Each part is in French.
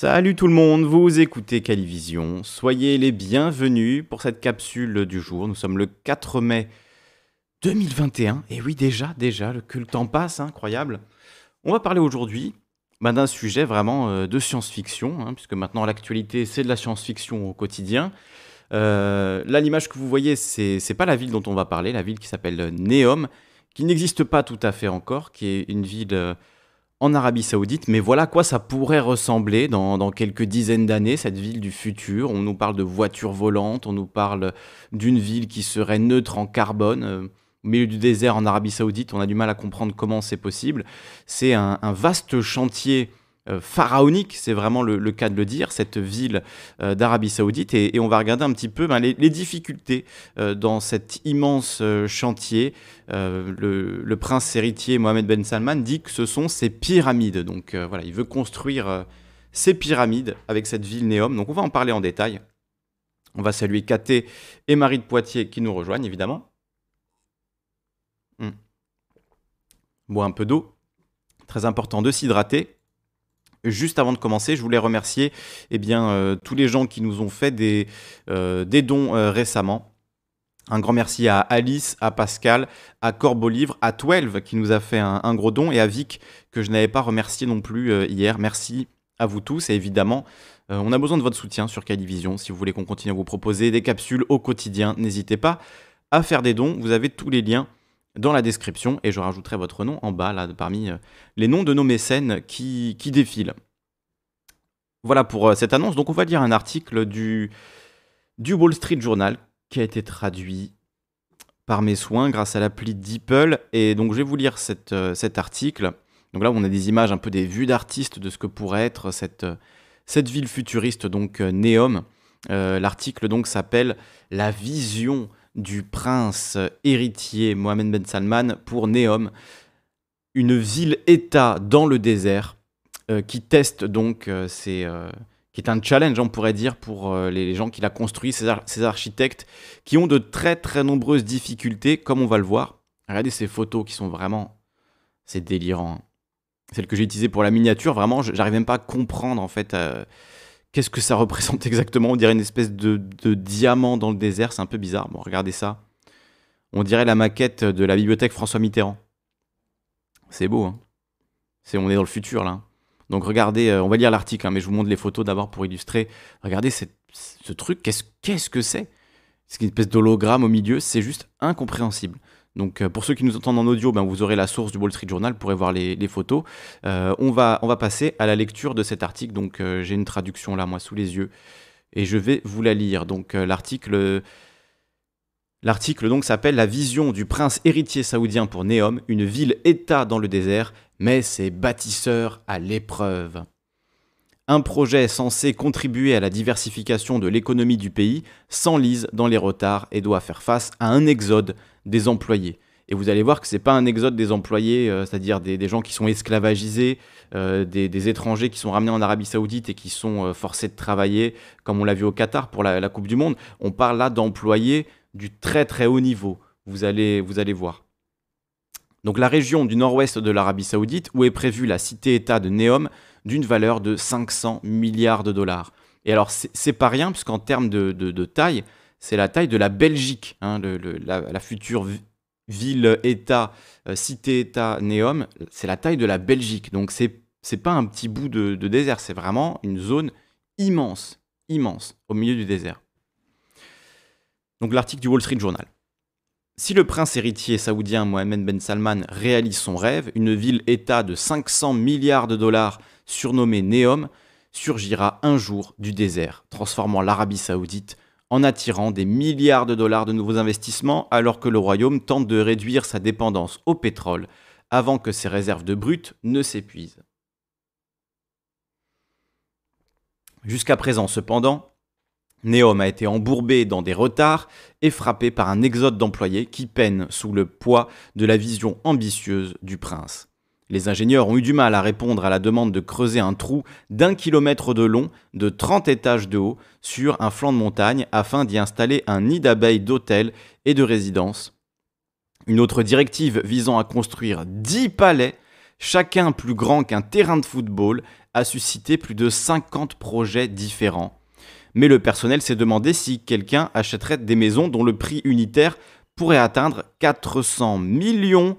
Salut tout le monde, vous écoutez Calivision. Soyez les bienvenus pour cette capsule du jour. Nous sommes le 4 mai 2021. Et oui, déjà, déjà, que le temps passe, incroyable. On va parler aujourd'hui bah, d'un sujet vraiment euh, de science-fiction, hein, puisque maintenant l'actualité c'est de la science-fiction au quotidien. Euh, là, l'image que vous voyez, c'est pas la ville dont on va parler, la ville qui s'appelle Neom, qui n'existe pas tout à fait encore, qui est une ville. Euh, en Arabie Saoudite, mais voilà à quoi ça pourrait ressembler dans, quelques dizaines d'années, cette ville du futur. On nous parle de voitures volantes, on nous parle d'une ville qui serait neutre en carbone. Euh, au milieu du désert en Arabie Saoudite, on a du mal à comprendre comment c'est possible. C'est un, vaste chantier pharaonique, c'est vraiment le, cas de le dire, cette ville euh, d'Arabie Saoudite. Et, on va regarder un petit peu ben, les, difficultés euh, dans cet immense chantier. Le, prince héritier Mohamed Ben Salman dit que ce sont ces pyramides. Donc voilà, il veut construire ces pyramides avec cette ville Néom. Donc on va en parler en détail. On va saluer Katé et Marie de Poitiers qui nous rejoignent évidemment. Hmm. Bois un peu d'eau. Très important de s'hydrater. Juste avant de commencer, je voulais remercier eh bien, euh, tous les gens qui nous ont fait des, euh, des dons euh, récemment. Un grand merci à Alice, à Pascal, à Corbolivre, à 12 qui nous a fait un, gros don et à Vic que je n'avais pas remercié non plus hier. Merci à vous tous et évidemment, on a besoin de votre soutien sur Calivision. Si vous voulez qu'on continue à vous proposer des capsules au quotidien, n'hésitez pas à faire des dons. Vous avez tous les liens dans la description et je rajouterai votre nom en bas, là, parmi euh, les noms de nos mécènes qui, qui défilent. Voilà pour euh, cette annonce. Donc, on va lire un article du, du Wall Street Journal qui a été traduit par mes soins grâce à l'appli DeepL. Et donc, je vais vous lire cette, euh, cet article. Donc là, on a des images un peu des vues d'artistes de ce que pourrait être cette, cette ville futuriste, donc Neom. L'article donc s'appelle La vision du prince héritier Mohamed Ben Salman pour Neom, une ville-État dans le désert euh, qui teste donc euh, euh, qui est un challenge, on pourrait dire, pour les gens qui l'a construit, ces, architectes, qui ont de très très nombreuses difficultés, comme on va le voir. Regardez ces photos qui sont vraiment, c'est délirant. Celle que j'ai utilisée pour la miniature, vraiment, j'arrive même pas à comprendre en fait Qu'est-ce que ça représente exactement? On dirait une espèce de, diamant dans le désert, c'est un peu bizarre. Bon, regardez ça. On dirait la maquette de la bibliothèque François Mitterrand. C'est beau, hein On est dans le futur, là. Donc regardez, euh, on va lire l'article, hein, mais je vous montre les photos d'abord pour illustrer. Regardez ce truc, qu'est-ce, qu'est-ce que c'est? C'est une espèce d'hologramme au milieu, c'est juste incompréhensible. Donc euh, pour ceux qui nous entendent en audio, ben, vous aurez la source du Wall Street Journal, vous pourrez voir les, photos. Euh, on, va, passer à la lecture de cet article. Donc euh, j'ai une traduction là, moi, sous les yeux, et je vais vous la lire. Donc l'article... S'appelle La vision du prince héritier saoudien pour Neom, une ville-État dans le désert, mais ses bâtisseurs à l'épreuve. Un projet censé contribuer à la diversification de l'économie du pays s'enlise dans les retards et doit faire face à un exode des employés. Et vous allez voir que ce n'est pas un exode des employés, euh, c'est-à-dire des, gens qui sont esclavagisés, euh, des, étrangers qui sont ramenés en Arabie Saoudite et qui sont euh, forcés de travailler, comme on l'a vu au Qatar pour la, Coupe du Monde. On parle là d'employés du très très haut niveau. Vous allez, vous allez voir. Donc la région du nord-ouest de l'Arabie Saoudite, où est prévue la cité-État de Neom, d'une valeur de 500 milliards de dollars. Et alors c'est pas rien, puisqu'en termes de taille, c'est la taille de la Belgique, hein, la, future ville-État, euh, cité-État, Néom, c'est la taille de la Belgique. Donc c'est c'est pas un petit bout de, désert, c'est vraiment une zone immense, immense, au milieu du désert. Donc l'article du Wall Street Journal. Si le prince héritier saoudien Mohamed Ben Salman réalise son rêve, une ville-État de 500 milliards de dollars surnommée Neom surgira un jour du désert, transformant l'Arabie saoudite en attirant des milliards de dollars de nouveaux investissements alors que le royaume tente de réduire sa dépendance au pétrole avant que ses réserves de brut ne s'épuisent. Jusqu'à présent cependant, Neom a été embourbé dans des retards et frappé par un exode d'employés qui peinent sous le poids de la vision ambitieuse du prince. Les ingénieurs ont eu du mal à répondre à la demande de creuser un trou d'un kilomètre de long, de 30 étages de haut, sur un flanc de montagne afin d'y installer un nid d'abeilles d'hôtels et de résidences. Une autre directive visant à construire 10 palais, chacun plus grand qu'un terrain de football, a suscité plus de 50 projets différents. Mais le personnel s'est demandé si quelqu'un achèterait des maisons dont le prix unitaire pourrait atteindre 400 millions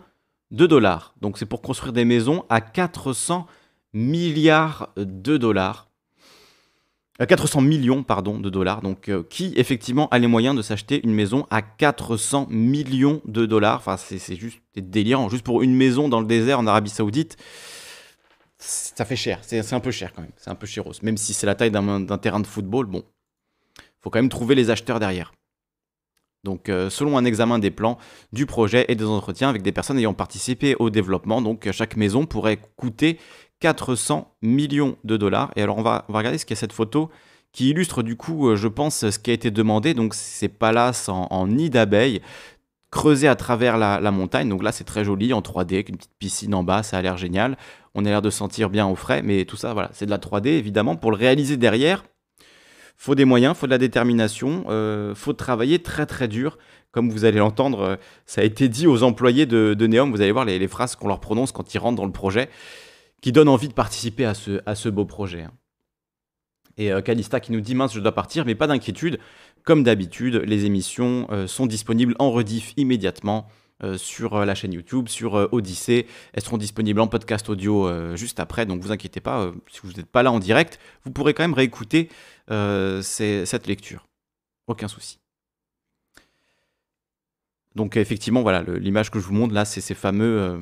de dollars. Donc c'est pour construire des maisons à 400 milliards de dollars. 400 euh, millions pardon, de dollars. Donc, euh, qui effectivement a les moyens de s'acheter une maison à 400 millions de dollars? Enfin, c'est juste délirant. Juste pour une maison dans le désert en Arabie Saoudite, ça fait cher. C'est un peu cher quand même. C'est un peu chéros. Même si c'est la taille d'un terrain de football, bon, faut quand même trouver les acheteurs derrière. Donc, euh, selon un examen des plans du projet et des entretiens avec des personnes ayant participé au développement, donc chaque maison pourrait coûter 400 millions de dollars. Et alors, on va, regarder ce qu'est cette photo qui illustre du coup, euh, je pense, ce qui a été demandé. Donc, ces palaces en, en nid d'abeilles creusés à travers la, montagne. Donc là, c'est très joli en 3D, avec une petite piscine en bas, ça a l'air génial. On a l'air de sentir bien au frais, mais tout ça, voilà, c'est de la 3D évidemment. Pour le réaliser derrière, faut des moyens, faut de la détermination, euh, faut travailler très très dur. Comme vous allez l'entendre, euh, ça a été dit aux employés de, de Neom. Vous allez voir les, phrases qu'on leur prononce quand ils rentrent dans le projet, qui donnent envie de participer à ce, à ce beau projet. Hein. Et euh, Calista qui nous dit mince, je dois partir, mais pas d'inquiétude. Comme d'habitude, les émissions euh, sont disponibles en rediff immédiatement. sur la chaîne YouTube, sur Odyssée. Elles seront disponibles en podcast audio juste après, donc vous inquiétez pas, si vous n'êtes pas là en direct, vous pourrez quand même réécouter euh, cette lecture. Aucun souci. Donc effectivement, voilà, l'image que je vous montre là, c'est ces fameux,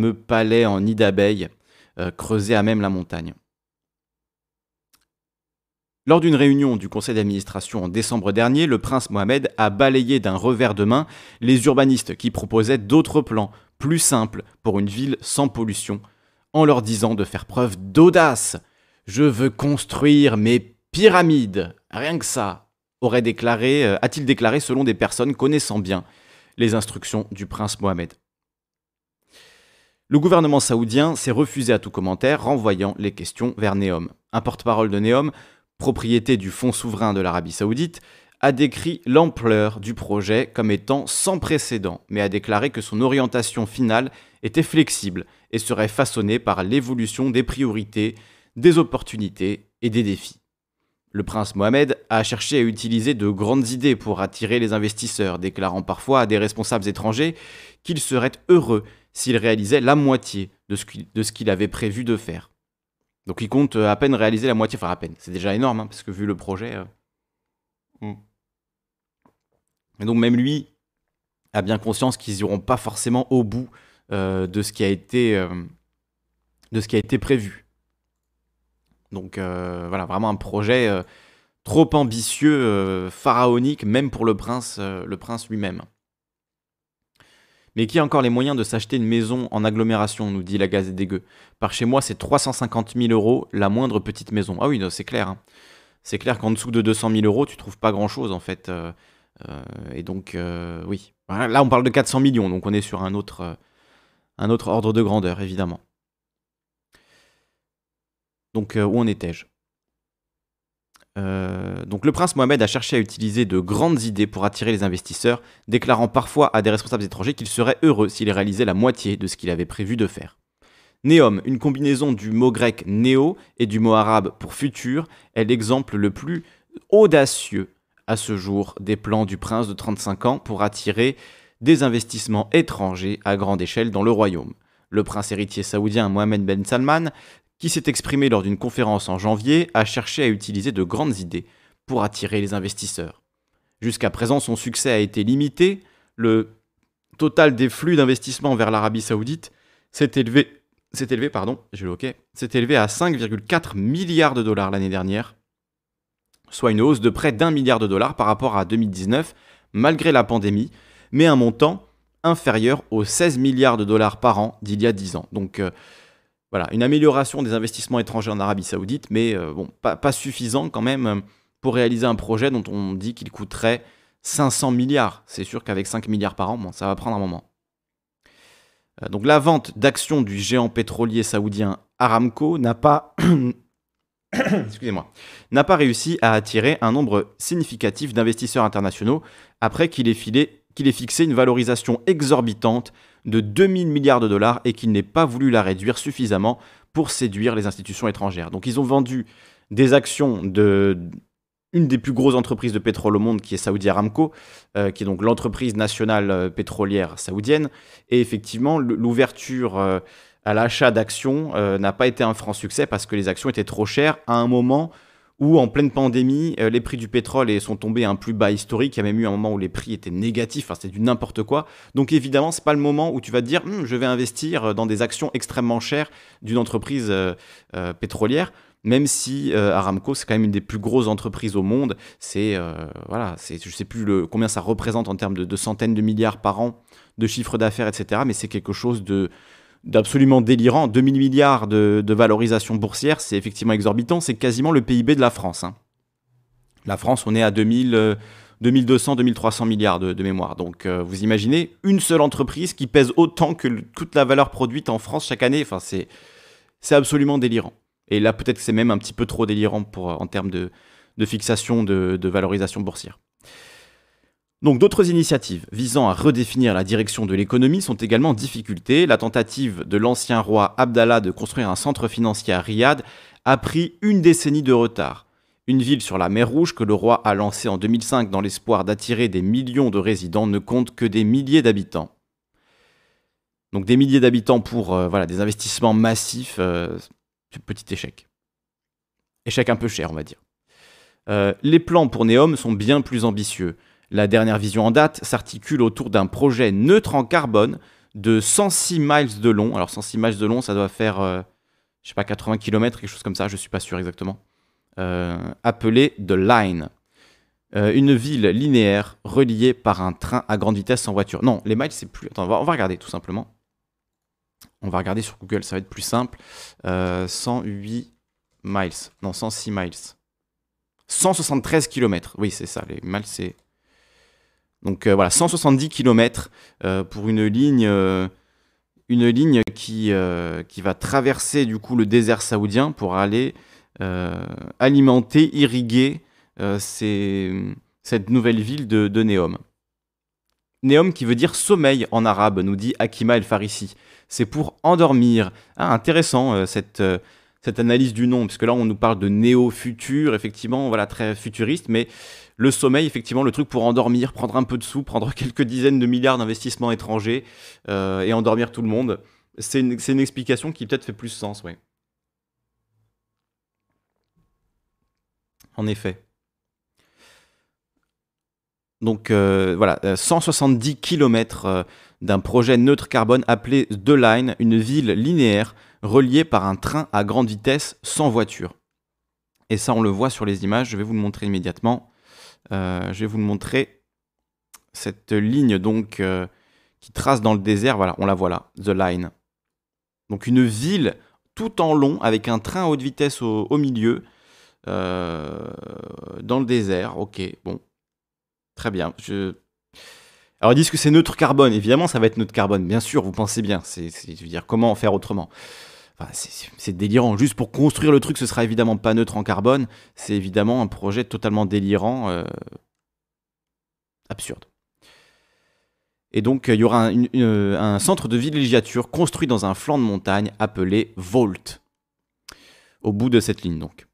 euh, palais en nid d'abeilles euh, creusés à même la montagne. Lors d'une réunion du conseil d'administration en décembre dernier, le prince Mohamed a balayé d'un revers de main les urbanistes qui proposaient d'autres plans, plus simples, pour une ville sans pollution, en leur disant de faire preuve d'audace. Je veux construire mes Pyramide, rien que ça, aurait déclaré, euh, a-t-il déclaré selon des personnes connaissant bien les instructions du prince Mohamed. Le gouvernement saoudien s'est refusé à tout commentaire, renvoyant les questions vers Neom. Un porte-parole de Neom, propriété du fonds souverain de l'Arabie saoudite, a décrit l'ampleur du projet comme étant sans précédent, mais a déclaré que son orientation finale était flexible et serait façonnée par l'évolution des priorités, des opportunités et des défis. Le prince Mohamed a cherché à utiliser de grandes idées pour attirer les investisseurs, déclarant parfois à des responsables étrangers qu'il serait heureux s'il réalisait la moitié de ce qu'il avait prévu de faire. Donc il compte à peine réaliser la moitié, enfin à peine, c'est déjà énorme, hein, parce que vu le projet... Euh, hmm. Et donc même lui a bien conscience qu'ils n'iront pas forcément au bout euh, de, ce qui a été, euh, de ce qui a été prévu. Donc euh, voilà, vraiment un projet euh, trop ambitieux, euh, pharaonique, même pour le prince, le prince lui-même. Mais qui a encore les moyens de s'acheter une maison en agglomération, nous dit la Gazette des Gueux. Par chez moi, c'est 350 000 euros la moindre petite maison. Ah oui, c'est clair. Hein. C'est clair qu'en dessous de 200 000 euros, tu trouves pas grand-chose en fait. et donc, oui. Là, on parle de 400 millions, donc on est sur un autre, un autre ordre de grandeur, évidemment. Donc, euh, où en étais-je? Euh, donc le prince Mohamed a cherché à utiliser de grandes idées pour attirer les investisseurs, déclarant parfois à des responsables étrangers qu'il serait heureux s'il réalisait la moitié de ce qu'il avait prévu de faire. Néom, une combinaison du mot grec néo et du mot arabe pour futur, est l'exemple le plus audacieux à ce jour des plans du prince de 35 ans pour attirer des investissements étrangers à grande échelle dans le royaume. Le prince héritier saoudien Mohamed Ben Salman qui s'est exprimé lors d'une conférence en janvier, a cherché à utiliser de grandes idées pour attirer les investisseurs. Jusqu'à présent, son succès a été limité. Le total des flux d'investissement vers l'Arabie saoudite s'est élevé, élevé, pardon, à 5,4 milliards de dollars l'année dernière, soit une hausse de près d'un milliard de dollars par rapport à 2019, malgré la pandémie, mais un montant inférieur aux 16 milliards de dollars par an d'il y a 10 ans. Donc euh, voilà, une amélioration des investissements étrangers en Arabie Saoudite, mais euh, pas, suffisant quand même euh, pour réaliser un projet dont on dit qu'il coûterait 500 milliards. C'est sûr qu'avec 5 milliards par an, ça va prendre un moment. Euh, donc la vente d'actions du géant pétrolier saoudien Aramco n'a pas excusez-moi, n'a pas réussi à attirer un nombre significatif d'investisseurs internationaux après qu'il ait fixé une valorisation exorbitante de 2000 milliards de dollars et qu'il n'ait pas voulu la réduire suffisamment pour séduire les institutions étrangères. Donc ils ont vendu des actions de une des plus grosses entreprises de pétrole au monde, qui est Saudi Aramco, euh, qui est donc l'entreprise nationale euh, pétrolière saoudienne. Et effectivement, l'ouverture euh, à l'achat d'actions n'a pas été un franc succès parce que les actions étaient trop chères à un moment où, en pleine pandémie, les prix du pétrole sont tombés à un plus bas historique. Il y a même eu un moment où les prix étaient négatifs, enfin, c'était du n'importe quoi. Donc évidemment, c'est pas le moment où tu vas te dire, hum, je vais investir dans des actions extrêmement chères d'une entreprise pétrolière même si euh, Aramco, c'est quand même une des plus grosses entreprises au monde. C'est, euh, voilà, je sais plus combien ça représente en termes de, centaines de milliards par an de chiffre d'affaires, etc. Mais c'est quelque chose de d'absolument délirant. 2000 milliards de, valorisation boursière, c'est effectivement exorbitant. C'est quasiment le PIB de la France. Hein. La France, on est à 2000, 2200, 2300 milliards de, mémoire. Donc, euh, vous imaginez une seule entreprise qui pèse autant que toute la valeur produite en France chaque année. Enfin, c'est, c'est absolument délirant. Et là, peut-être que c'est même un petit peu trop délirant pour, en termes de, fixation de, valorisation boursière. Donc d'autres initiatives visant à redéfinir la direction de l'économie sont également en difficulté. La tentative de l'ancien roi Abdallah de construire un centre financier à Riyad a pris une décennie de retard. Une ville sur la mer Rouge que le roi a lancée en 2005 dans l'espoir d'attirer des millions de résidents ne compte que des milliers d'habitants. Donc des milliers d'habitants pour euh, voilà, des investissements massifs, euh, Petit échec. Échec un peu cher, on va dire. Euh, les plans pour Neom sont bien plus ambitieux. La dernière vision en date s'articule autour d'un projet neutre en carbone de 106 miles de long. Alors 106 miles de long, ça doit faire, euh, je sais pas, 80 km, quelque chose comme ça, je suis pas sûr exactement. Euh, appelé The Line. une ville linéaire reliée par un train à grande vitesse en voiture. Non, les miles, c'est plus. Attends, on va regarder tout simplement. On va regarder sur Google, ça va être plus simple. 108 euh, miles. Non, 106 miles. 173 km. Oui, c'est ça. Les miles, c'est. Donc euh, voilà, 170 km euh, pour une ligne, ligne qui, va traverser du coup le désert saoudien pour aller alimenter, irriguer cette nouvelle ville de, de Neom. Qui veut dire sommeil en arabe, nous dit Akima El Farisi c'est pour endormir. Ah, intéressant euh, cette, euh, cette analyse du nom, puisque là on nous parle de néo-futur, effectivement, voilà, très futuriste, mais le sommeil, effectivement, le truc pour endormir, prendre un peu de sous, prendre quelques dizaines de milliards d'investissements étrangers euh, et endormir tout le monde. C'est une, explication qui peut-être fait plus sens, oui. En effet. Donc voilà, 170 km d'un projet neutre carbone appelé The Line, une ville linéaire reliée par un train à grande vitesse sans voiture. Et ça, on le voit sur les images, je vais vous le montrer immédiatement. Euh, je vais vous le montrer. Cette ligne donc euh, qui trace dans le désert, voilà, on la voit là, The Line. Donc une ville tout en long avec un train à haute vitesse au, milieu euh, dans le désert. Ok, bon, très bien. Alors ils disent que c'est neutre carbone. Évidemment, ça va être neutre carbone. Bien sûr, vous pensez bien. C'est, je veux dire, comment faire autrement? C'est, délirant. Juste pour construire le truc, ce sera évidemment pas neutre en carbone. C'est évidemment un projet totalement délirant, euh, absurde. Et donc, il y aura un, un, centre de villégiature construit dans un flanc de montagne appelé Volt. Au bout de cette ligne, donc.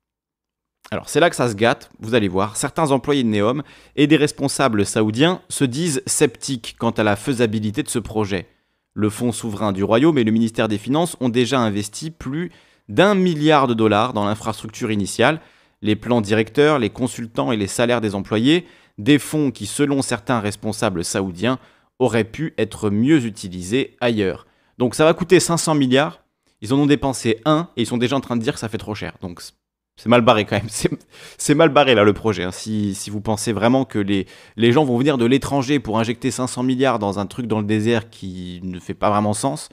Alors c'est là que ça se gâte, vous allez voir, certains employés de Neom et des responsables saoudiens se disent sceptiques quant à la faisabilité de ce projet. Le fonds souverain du royaume et le ministère des Finances ont déjà investi plus d'un milliard de dollars dans l'infrastructure initiale, les plans directeurs, les consultants et les salaires des employés, des fonds qui selon certains responsables saoudiens auraient pu être mieux utilisés ailleurs. Donc ça va coûter 500 milliards, ils en ont dépensé un et ils sont déjà en train de dire que ça fait trop cher. C'est mal barré quand même. C'est mal barré là le projet. Hein. Si, vous pensez vraiment que les, gens vont venir de l'étranger pour injecter 500 milliards dans un truc dans le désert qui ne fait pas vraiment sens,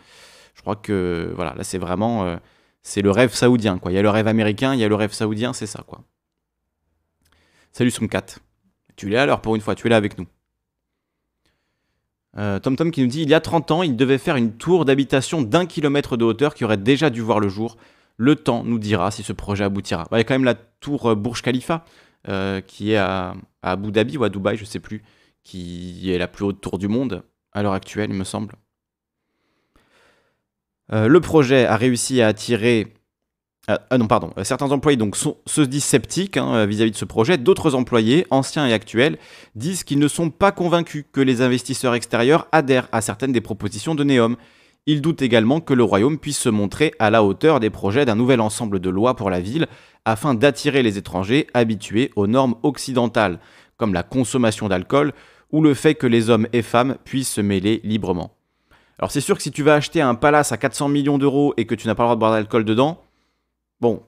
je crois que voilà, là c'est vraiment euh, c'est le rêve saoudien quoi. Il y a le rêve américain, il y a le rêve saoudien, c'est ça quoi. Salut Sumkat. Tu es là alors pour une fois, tu es là avec nous. Euh, Tom Tom qui nous dit il y a 30 ans, il devait faire une tour d'habitation d'un kilomètre de hauteur qui aurait déjà dû voir le jour. Le temps nous dira si ce projet aboutira. Il y a quand même la tour euh, Burj Khalifa, euh, qui est à, Abu Dhabi ou à Dubaï, je ne sais plus, qui est la plus haute tour du monde à l'heure actuelle, il me semble. Euh, le projet a réussi à attirer ah, non, pardon. Certains employés donc se disent sceptiques hein, vis-à-vis de ce projet. D'autres employés, anciens et actuels, disent qu'ils ne sont pas convaincus que les investisseurs extérieurs adhèrent à certaines des propositions de Neom. Ils doutent également que le royaume puisse se montrer à la hauteur des projets d'un nouvel ensemble de lois pour la ville afin d'attirer les étrangers habitués aux normes occidentales, comme la consommation d'alcool ou le fait que les hommes et femmes puissent se mêler librement. Alors c'est sûr que si tu vas acheter un palace à 400 millions d'euros et que tu n'as pas le droit de boire d'alcool dedans, Bon,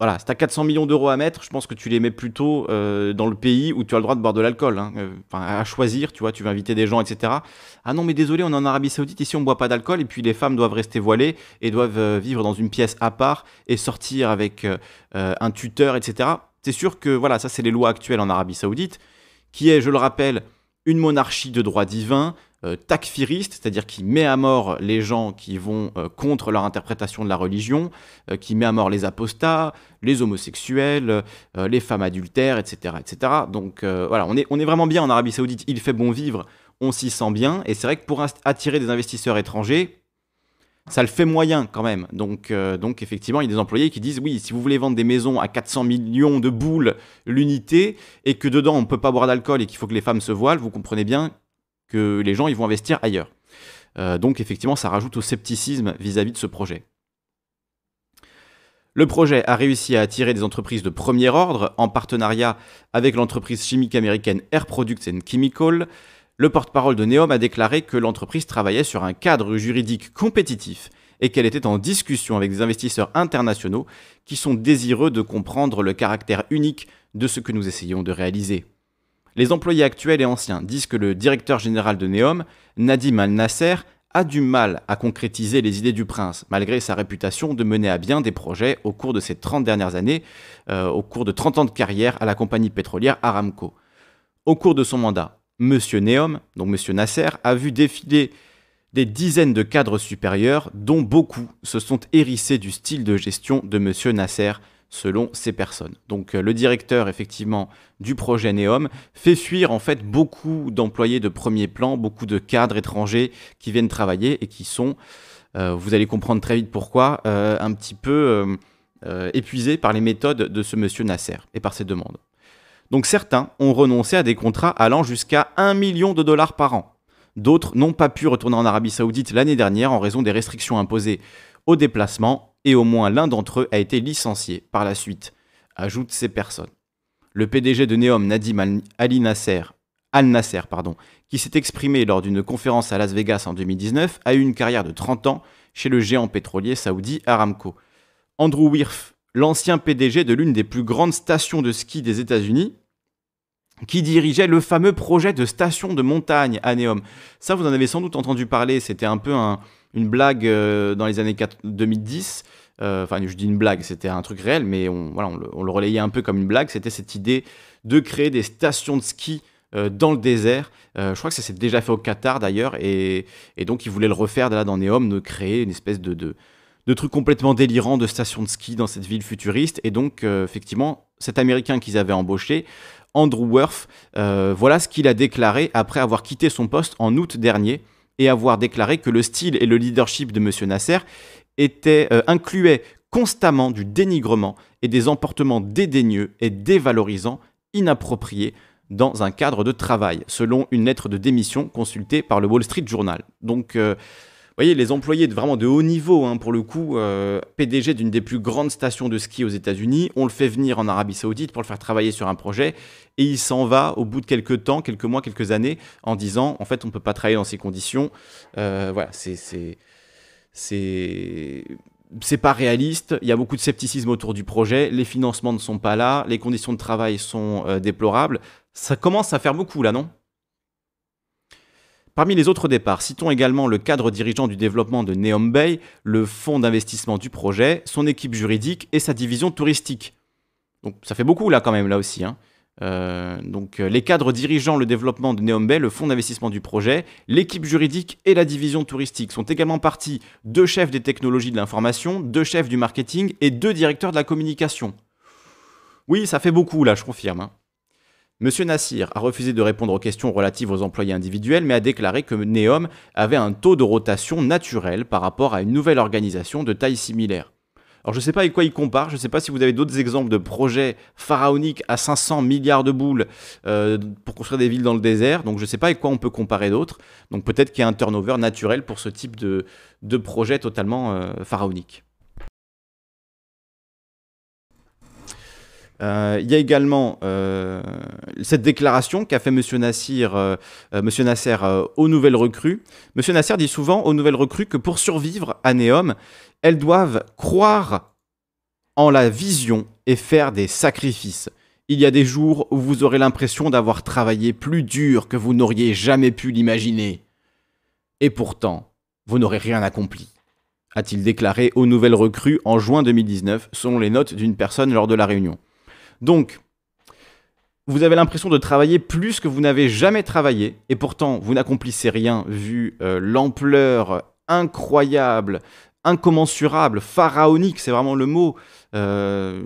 voilà, si tu as 400 millions d'euros à mettre, je pense que tu les mets plutôt euh, dans le pays où tu as le droit de boire de l'alcool. Hein. Euh, à choisir, tu vois, tu vas inviter des gens, etc. Ah non, mais désolé, on est en Arabie Saoudite, ici on boit pas d'alcool, et puis les femmes doivent rester voilées et doivent euh, vivre dans une pièce à part et sortir avec un tuteur, etc. C'est sûr que, voilà, ça c'est les lois actuelles en Arabie Saoudite, qui est, je le rappelle, une monarchie de droit divin, takfiriste, c'est-à-dire qui met à mort les gens qui vont euh, contre leur interprétation de la religion, euh, qui met à mort les apostats, les homosexuels, les femmes adultères, etc. etc. Donc voilà, on est, on est vraiment bien en Arabie Saoudite, il fait bon vivre, on s'y sent bien, et c'est vrai que pour attirer des investisseurs étrangers, ça le fait moyen quand même. Donc, donc effectivement, il y a des employés qui disent oui, si vous voulez vendre des maisons à 400 millions de boules l'unité et que dedans on ne peut pas boire d'alcool et qu'il faut que les femmes se voilent, vous comprenez bien que les gens ils vont investir ailleurs. Euh, donc effectivement, ça rajoute au scepticisme vis-à-vis de ce projet. Le projet a réussi à attirer des entreprises de premier ordre en partenariat avec l'entreprise chimique américaine Air Products and Chemical. Le porte-parole de Neom a déclaré que l'entreprise travaillait sur un cadre juridique compétitif et qu'elle était en discussion avec des investisseurs internationaux qui sont désireux de comprendre le caractère unique de ce que nous essayons de réaliser. Les employés actuels et anciens disent que le directeur général de Neom, Nadim Al-Nasser, a du mal à concrétiser les idées du prince, malgré sa réputation de mener à bien des projets au cours de ces 30 dernières années, euh, au cours de 30 ans de carrière à la compagnie pétrolière Aramco. Au cours de son mandat, M. Neom, donc M. Nasser, a vu défiler des dizaines de cadres supérieurs, dont beaucoup se sont hérissés du style de gestion de M. Nasser, selon ces personnes. Donc euh, le directeur effectivement du projet Neom fait fuir en fait beaucoup d'employés de premier plan, beaucoup de cadres étrangers qui viennent travailler et qui sont, euh, vous allez comprendre très vite pourquoi, euh, un petit peu épuisés par les méthodes de ce monsieur Nasser et par ses demandes. Donc certains ont renoncé à des contrats allant jusqu'à 1 million de dollars par an. D'autres n'ont pas pu retourner en Arabie Saoudite l'année dernière en raison des restrictions imposées au déplacement et au moins l'un d'entre eux a été licencié par la suite, ajoutent ces personnes. Le PDG de Neom, Nadim Al Nasser, Al Nasser qui s'est exprimé lors d'une conférence à Las Vegas en 2019, a eu une carrière de 30 ans chez le géant pétrolier saoudi Aramco. Andrew Wirth, l'ancien PDG de l'une des plus grandes stations de ski des États-Unis, qui dirigeait le fameux projet de station de montagne à Neom. Ça, vous en avez sans doute entendu parler, c'était un peu un, une blague euh, dans les années 2010. Euh, enfin, je dis une blague, c'était un truc réel, mais on, voilà, on, le, relayait un peu comme une blague. C'était cette idée de créer des stations de ski euh, dans le désert. je crois que ça s'est déjà fait au Qatar d'ailleurs, et, donc ils voulaient le refaire là dans Neom, de créer une espèce de, de, truc complètement délirant de stations de ski dans cette ville futuriste. Et donc, effectivement, cet Américain qu'ils avaient embauché, Andrew Worth, voilà ce qu'il a déclaré après avoir quitté son poste en août dernier et avoir déclaré que le style et le leadership de M. Nasser euh, incluaient constamment du dénigrement et des emportements dédaigneux et dévalorisants inappropriés dans un cadre de travail, selon une lettre de démission consultée par le Wall Street Journal. Donc, euh, voyez, les employés de vraiment de haut niveau, hein, pour le coup, euh, PDG d'une des plus grandes stations de ski aux États-Unis, on le fait venir en Arabie Saoudite pour le faire travailler sur un projet, et il s'en va au bout de quelques temps, quelques mois, quelques années, en disant, en fait, on ne peut pas travailler dans ces conditions. Euh, voilà, c'est c'est c'est pas réaliste, il y a beaucoup de scepticisme autour du projet, les financements ne sont pas là, les conditions de travail sont euh, déplorables. Ça commence à faire beaucoup là, non? Parmi les autres départs, citons également le cadre dirigeant du développement de Neom Bay, le fonds d'investissement du projet, son équipe juridique et sa division touristique. Donc ça fait beaucoup là quand même, là aussi. Hein. Euh, donc euh, les cadres dirigeant le développement de Neom Bay, le fonds d'investissement du projet, l'équipe juridique et la division touristique sont également partis deux chefs des technologies de l'information, deux chefs du marketing et deux directeurs de la communication. Oui, ça fait beaucoup là, je confirme. Hein. Monsieur Nassir a refusé de répondre aux questions relatives aux employés individuels, mais a déclaré que Neom avait un taux de rotation naturel par rapport à une nouvelle organisation de taille similaire. Alors je ne sais pas avec quoi il compare, je ne sais pas si vous avez d'autres exemples de projets pharaoniques à 500 milliards de boules euh, pour construire des villes dans le désert, donc je ne sais pas avec quoi on peut comparer d'autres. Donc peut-être qu'il y a un turnover naturel pour ce type de, de projet totalement euh, pharaonique. Euh, il y a également cette déclaration qu'a fait M. Nassir, Monsieur Nasser aux nouvelles recrues. M. Nasser dit souvent aux nouvelles recrues que pour survivre à Neom, elles doivent croire en la vision et faire des sacrifices. Il y a des jours où vous aurez l'impression d'avoir travaillé plus dur que vous n'auriez jamais pu l'imaginer. Et pourtant, vous n'aurez rien accompli, a-t-il déclaré aux nouvelles recrues en juin 2019, selon les notes d'une personne lors de la réunion. Donc, vous avez l'impression de travailler plus que vous n'avez jamais travaillé, et pourtant vous n'accomplissez rien vu euh, l'ampleur incroyable incommensurable, pharaonique, c'est vraiment le mot. Euh,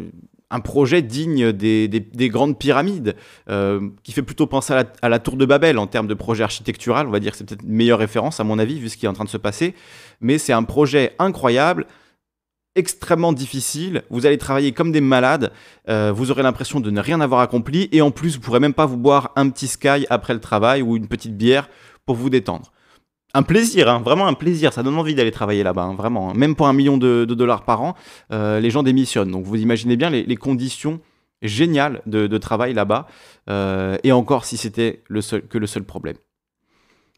un projet digne des, grandes pyramides, euh, qui fait plutôt penser à la, tour de Babel en termes de projet architectural. On va dire que c'est peut-être une meilleure référence, à mon avis, vu ce qui est en train de se passer. Mais c'est un projet incroyable, extrêmement difficile. Vous allez travailler comme des malades. Euh, vous aurez l'impression de ne rien avoir accompli. Et en plus, vous pourrez même pas vous boire un petit sky après le travail ou une petite bière pour vous détendre un plaisir, hein, vraiment un plaisir. Ça donne envie d'aller travailler là-bas, hein, vraiment. Hein. Même pour un million de, dollars par an, euh, les gens démissionnent. Donc vous imaginez bien les, conditions géniales de, travail là-bas. Euh, et encore si c'était que le seul problème.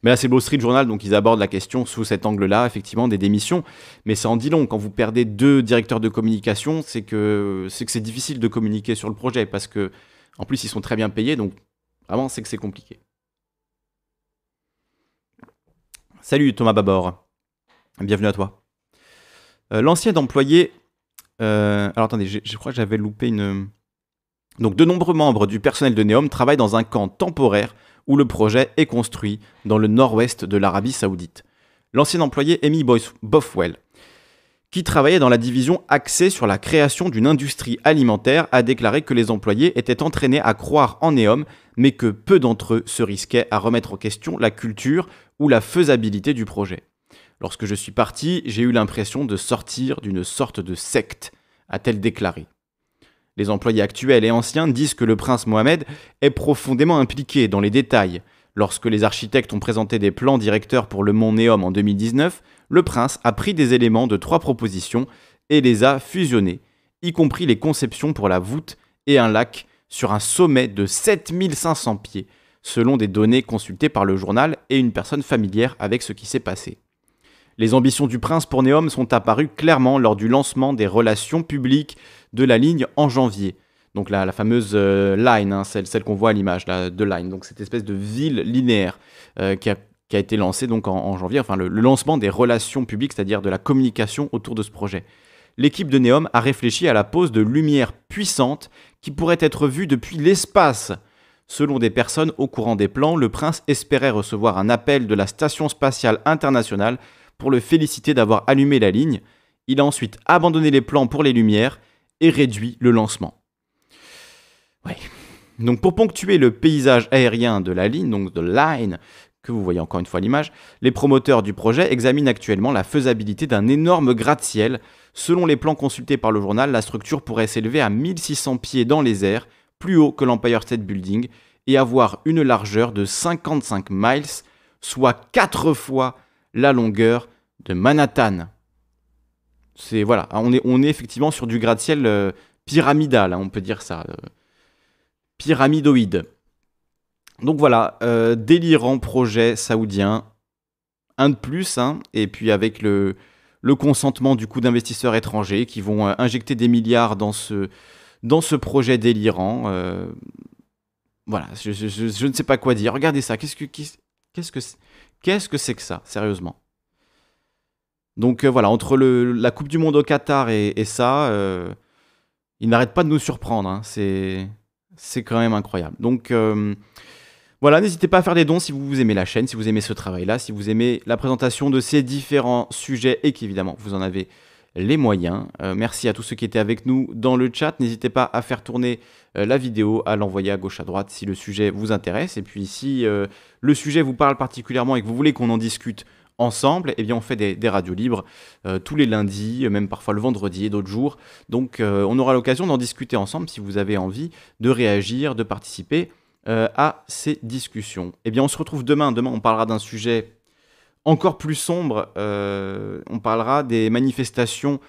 Mais là, c'est le Wall Street Journal, donc ils abordent la question sous cet angle-là, effectivement, des démissions. Mais ça en dit long. Quand vous perdez deux directeurs de communication, c'est que c'est difficile de communiquer sur le projet parce que, en plus, ils sont très bien payés. Donc, vraiment, c'est que c'est compliqué. Salut Thomas Babor, bienvenue à toi. Euh, l'ancien employé... Euh, alors attendez, je, crois que j'avais loupé une... Donc de nombreux membres du personnel de Neom travaillent dans un camp temporaire où le projet est construit dans le nord-ouest de l'Arabie saoudite. L'ancien employé Amy Boffwell, qui travaillait dans la division axée sur la création d'une industrie alimentaire, a déclaré que les employés étaient entraînés à croire en Neom, mais que peu d'entre eux se risquaient à remettre en question la culture ou la faisabilité du projet. Lorsque je suis parti, j'ai eu l'impression de sortir d'une sorte de secte, a-t-elle déclaré. Les employés actuels et anciens disent que le prince Mohamed est profondément impliqué dans les détails. Lorsque les architectes ont présenté des plans directeurs pour le mont Néom en 2019, le prince a pris des éléments de trois propositions et les a fusionnés, y compris les conceptions pour la voûte et un lac sur un sommet de 7500 pieds, selon des données consultées par le journal et une personne familière avec ce qui s'est passé. Les ambitions du prince pour Neom sont apparues clairement lors du lancement des relations publiques de la ligne en janvier. Donc la, fameuse euh, line, hein, celle, qu'on voit à l'image de line, donc cette espèce de ville linéaire euh, qui, a, été lancée donc en, janvier, enfin le, le, lancement des relations publiques, c'est-à-dire de la communication autour de ce projet. L'équipe de Neom a réfléchi à la pose de lumière puissante qui pourrait être vue depuis l'espace Selon des personnes au courant des plans, le prince espérait recevoir un appel de la Station spatiale internationale pour le féliciter d'avoir allumé la ligne. Il a ensuite abandonné les plans pour les lumières et réduit le lancement. Ouais. Donc pour ponctuer le paysage aérien de la ligne, donc de line, que vous voyez encore une fois l'image, les promoteurs du projet examinent actuellement la faisabilité d'un énorme gratte-ciel. Selon les plans consultés par le journal, la structure pourrait s'élever à 1600 pieds dans les airs plus haut que l'Empire State Building et avoir une largeur de 55 miles, soit 4 fois la longueur de Manhattan. C'est voilà, on est, on est effectivement sur du gratte-ciel euh, pyramidal, hein, on peut dire ça, euh, pyramidoïde. Donc voilà, euh, délirant projet saoudien, un de plus, hein, et puis avec le, le consentement du coup d'investisseurs étrangers qui vont injecter des milliards dans ce, dans ce projet délirant. Voilà, je, ne sais pas quoi dire. Regardez ça. Qu'est-ce que qu'est-ce que qu'est-ce que c'est que ça, sérieusement? Donc euh, voilà, entre la Coupe du Monde au Qatar et, ça, euh, il n'arrête pas de nous surprendre. Hein. C'est c'est quand même incroyable. Donc voilà, n'hésitez pas à faire des dons si vous aimez la chaîne, si vous aimez ce travail-là, si vous aimez la présentation de ces différents sujets et qu'évidemment vous en avez les moyens. Euh, merci à tous ceux qui étaient avec nous dans le chat. N'hésitez pas à faire tourner euh, la vidéo, à l'envoyer à gauche à droite si le sujet vous intéresse. Et puis si euh, le sujet vous parle particulièrement et que vous voulez qu'on en discute ensemble, eh bien, on fait des, radios libres tous les lundis, même parfois le vendredi et d'autres jours. Donc, on aura l'occasion d'en discuter ensemble si vous avez envie de réagir, de participer à ces discussions. Eh bien, on se retrouve demain. Demain, on parlera d'un sujet encore plus sombre. on parlera des manifestations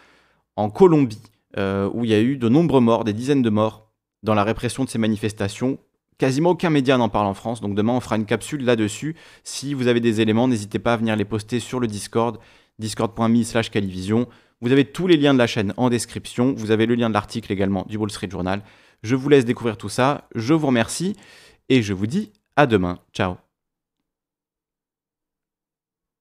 en Colombie, où il y a eu de nombreux morts, des dizaines de morts dans la répression de ces manifestations. Quasiment aucun média n'en parle en France, donc demain on fera une capsule là-dessus. Si vous avez des éléments, n'hésitez pas à venir les poster sur le Discord, discord.me slash calivision. Vous avez tous les liens de la chaîne en description, vous avez le lien de l'article également du Wall Street Journal. Je vous laisse découvrir tout ça, je vous remercie et je vous dis à demain. Ciao